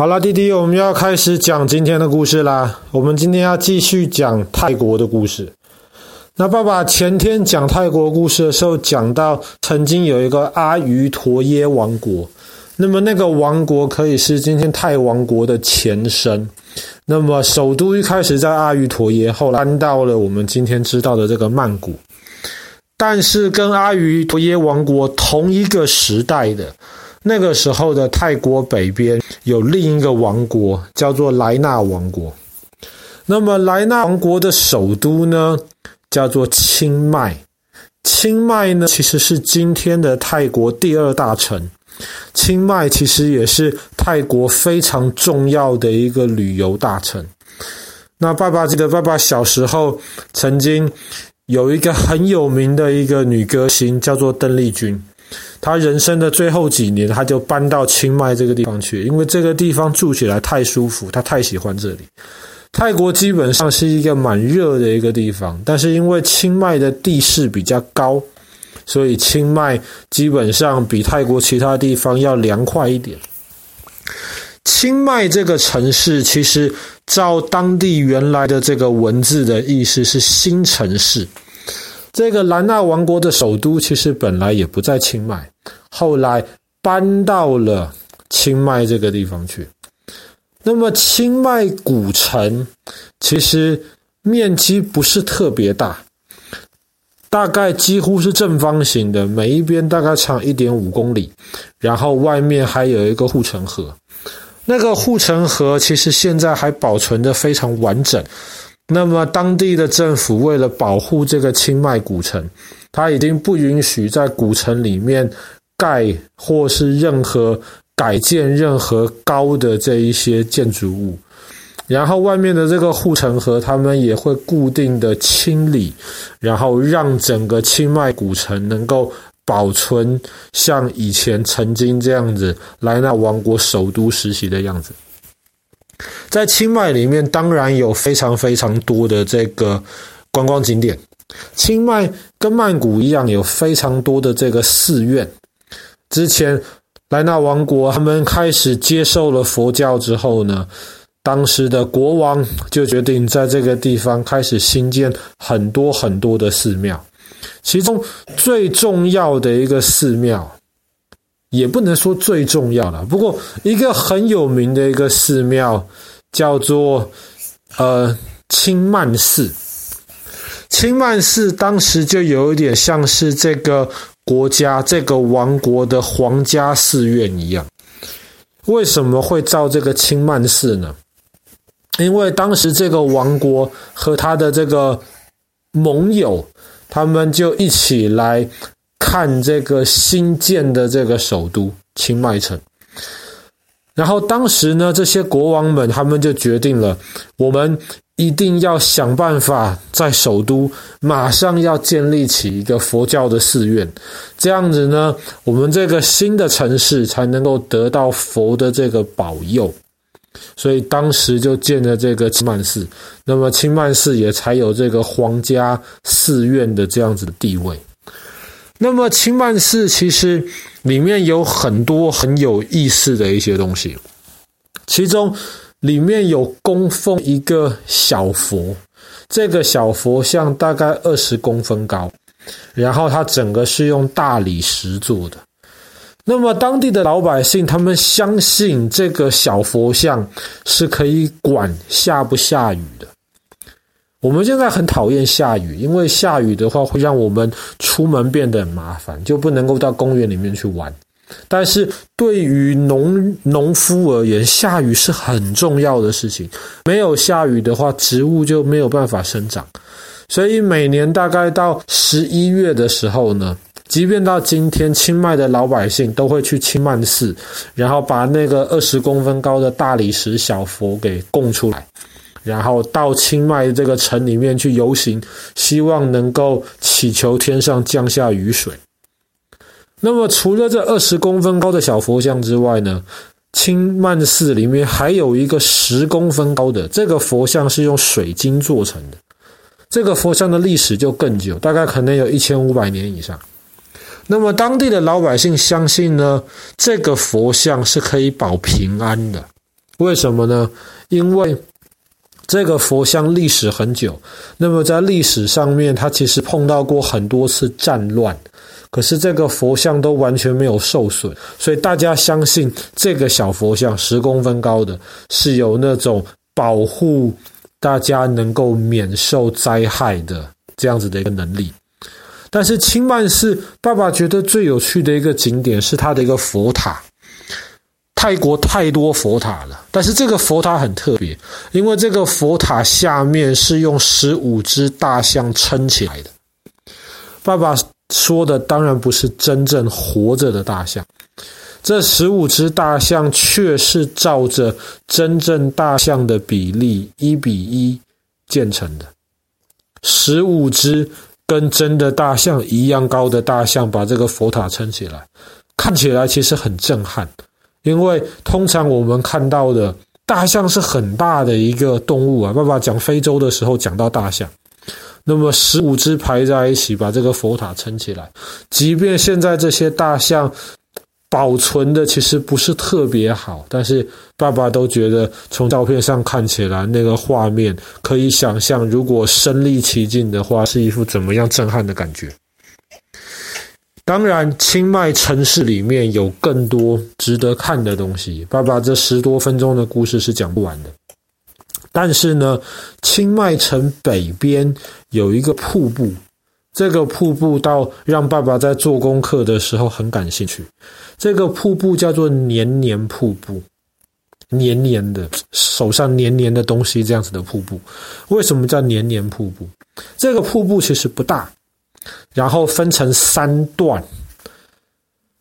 好了，弟弟，我们要开始讲今天的故事啦。我们今天要继续讲泰国的故事。那爸爸前天讲泰国故事的时候，讲到曾经有一个阿瑜陀耶王国，那么那个王国可以是今天泰王国的前身。那么首都一开始在阿瑜陀耶，后来搬到了我们今天知道的这个曼谷。但是跟阿瑜陀耶王国同一个时代的。那个时候的泰国北边有另一个王国，叫做莱纳王国。那么莱纳王国的首都呢，叫做清迈。清迈呢，其实是今天的泰国第二大城。清迈其实也是泰国非常重要的一个旅游大城。那爸爸记得，爸爸小时候曾经有一个很有名的一个女歌星，叫做邓丽君。他人生的最后几年，他就搬到清迈这个地方去，因为这个地方住起来太舒服，他太喜欢这里。泰国基本上是一个蛮热的一个地方，但是因为清迈的地势比较高，所以清迈基本上比泰国其他地方要凉快一点。清迈这个城市，其实照当地原来的这个文字的意思是新城市。这个兰纳王国的首都其实本来也不在清迈，后来搬到了清迈这个地方去。那么清迈古城其实面积不是特别大，大概几乎是正方形的，每一边大概长一点五公里，然后外面还有一个护城河。那个护城河其实现在还保存得非常完整。那么，当地的政府为了保护这个清迈古城，他已经不允许在古城里面盖或是任何改建任何高的这一些建筑物。然后，外面的这个护城河，他们也会固定的清理，然后让整个清迈古城能够保存像以前曾经这样子莱纳王国首都时期的样子。在清迈里面，当然有非常非常多的这个观光景点。清迈跟曼谷一样，有非常多的这个寺院。之前莱纳王国他们开始接受了佛教之后呢，当时的国王就决定在这个地方开始兴建很多很多的寺庙。其中最重要的一个寺庙，也不能说最重要了，不过一个很有名的一个寺庙。叫做呃清曼寺，清曼寺当时就有一点像是这个国家、这个王国的皇家寺院一样。为什么会造这个清曼寺呢？因为当时这个王国和他的这个盟友，他们就一起来看这个新建的这个首都清迈城。然后当时呢，这些国王们他们就决定了，我们一定要想办法在首都马上要建立起一个佛教的寺院，这样子呢，我们这个新的城市才能够得到佛的这个保佑。所以当时就建了这个清曼寺，那么清曼寺也才有这个皇家寺院的这样子的地位。那么清曼寺其实里面有很多很有意思的一些东西，其中里面有供奉一个小佛，这个小佛像大概二十公分高，然后它整个是用大理石做的。那么当地的老百姓他们相信这个小佛像是可以管下不下雨的。我们现在很讨厌下雨，因为下雨的话会让我们出门变得很麻烦，就不能够到公园里面去玩。但是对于农农夫而言，下雨是很重要的事情。没有下雨的话，植物就没有办法生长。所以每年大概到十一月的时候呢，即便到今天，清迈的老百姓都会去清迈寺，然后把那个二十公分高的大理石小佛给供出来。然后到清迈这个城里面去游行，希望能够祈求天上降下雨水。那么除了这二十公分高的小佛像之外呢，清曼寺里面还有一个十公分高的，这个佛像是用水晶做成的。这个佛像的历史就更久，大概可能有一千五百年以上。那么当地的老百姓相信呢，这个佛像是可以保平安的。为什么呢？因为这个佛像历史很久，那么在历史上面，它其实碰到过很多次战乱，可是这个佛像都完全没有受损，所以大家相信这个小佛像十公分高的，是有那种保护大家能够免受灾害的这样子的一个能力。但是清迈寺爸爸觉得最有趣的一个景点是它的一个佛塔。泰国太多佛塔了，但是这个佛塔很特别，因为这个佛塔下面是用十五只大象撑起来的。爸爸说的当然不是真正活着的大象，这十五只大象却是照着真正大象的比例一比一建成的，十五只跟真的大象一样高的大象把这个佛塔撑起来，看起来其实很震撼。因为通常我们看到的大象是很大的一个动物啊，爸爸讲非洲的时候讲到大象，那么十五只排在一起把这个佛塔撑起来，即便现在这些大象保存的其实不是特别好，但是爸爸都觉得从照片上看起来那个画面可以想象，如果身历其境的话，是一副怎么样震撼的感觉。当然，清迈城市里面有更多值得看的东西。爸爸这十多分钟的故事是讲不完的。但是呢，清迈城北边有一个瀑布，这个瀑布到让爸爸在做功课的时候很感兴趣。这个瀑布叫做黏黏瀑布，黏黏的，手上黏黏的东西这样子的瀑布。为什么叫黏黏瀑布？这个瀑布其实不大。然后分成三段，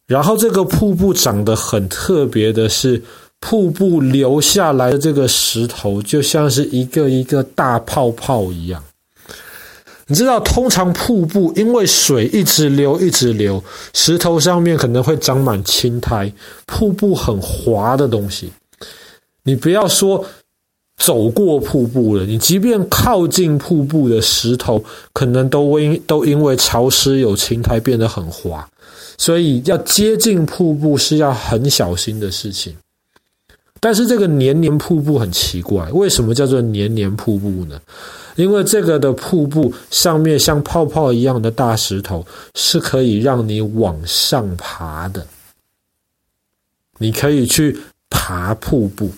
然后这个瀑布长得很特别的是，瀑布流下来的这个石头就像是一个一个大泡泡一样。你知道，通常瀑布因为水一直流一直流，石头上面可能会长满青苔，瀑布很滑的东西。你不要说。走过瀑布了，你即便靠近瀑布的石头，可能都因都因为潮湿有青苔变得很滑，所以要接近瀑布是要很小心的事情。但是这个黏黏瀑布很奇怪，为什么叫做黏黏瀑布呢？因为这个的瀑布上面像泡泡一样的大石头是可以让你往上爬的，你可以去爬瀑布。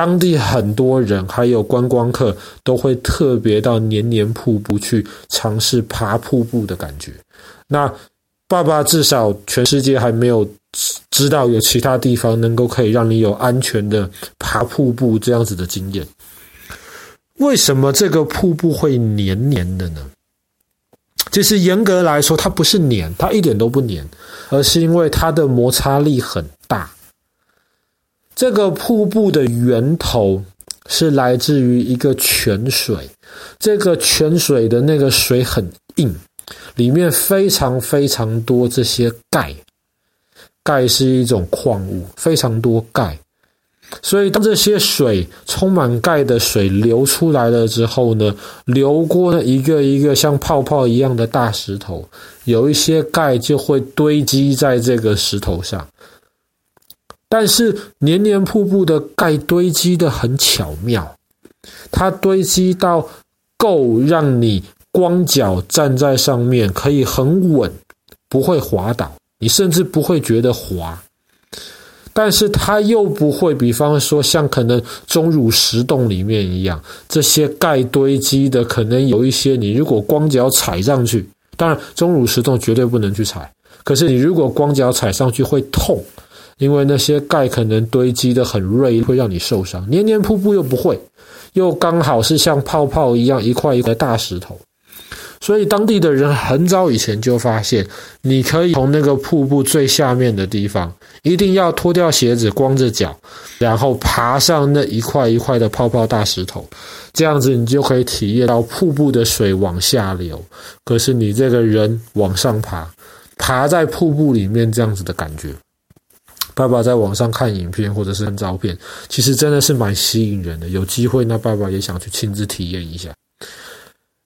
当地很多人还有观光客都会特别到黏黏瀑布去尝试爬瀑布的感觉。那爸爸至少全世界还没有知道有其他地方能够可以让你有安全的爬瀑布这样子的经验。为什么这个瀑布会黏黏的呢？其实严格来说，它不是黏，它一点都不黏，而是因为它的摩擦力很大。这个瀑布的源头是来自于一个泉水，这个泉水的那个水很硬，里面非常非常多这些钙，钙是一种矿物，非常多钙，所以当这些水充满钙的水流出来了之后呢，流过了一个一个像泡泡一样的大石头，有一些钙就会堆积在这个石头上。但是黏黏瀑布的钙堆积得很巧妙，它堆积到够让你光脚站在上面可以很稳，不会滑倒，你甚至不会觉得滑。但是它又不会，比方说像可能钟乳石洞里面一样，这些钙堆积的可能有一些，你如果光脚踩上去，当然钟乳石洞绝对不能去踩，可是你如果光脚踩上去会痛。因为那些钙可能堆积得很锐，会让你受伤。黏黏瀑布又不会，又刚好是像泡泡一样一块一块大石头，所以当地的人很早以前就发现，你可以从那个瀑布最下面的地方，一定要脱掉鞋子，光着脚，然后爬上那一块一块的泡泡大石头，这样子你就可以体验到瀑布的水往下流，可是你这个人往上爬，爬在瀑布里面这样子的感觉。爸爸在网上看影片或者是看照片，其实真的是蛮吸引人的。有机会，那爸爸也想去亲自体验一下。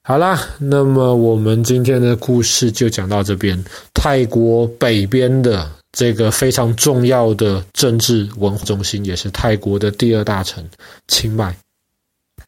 好啦，那么我们今天的故事就讲到这边。泰国北边的这个非常重要的政治文化中心，也是泰国的第二大城清迈。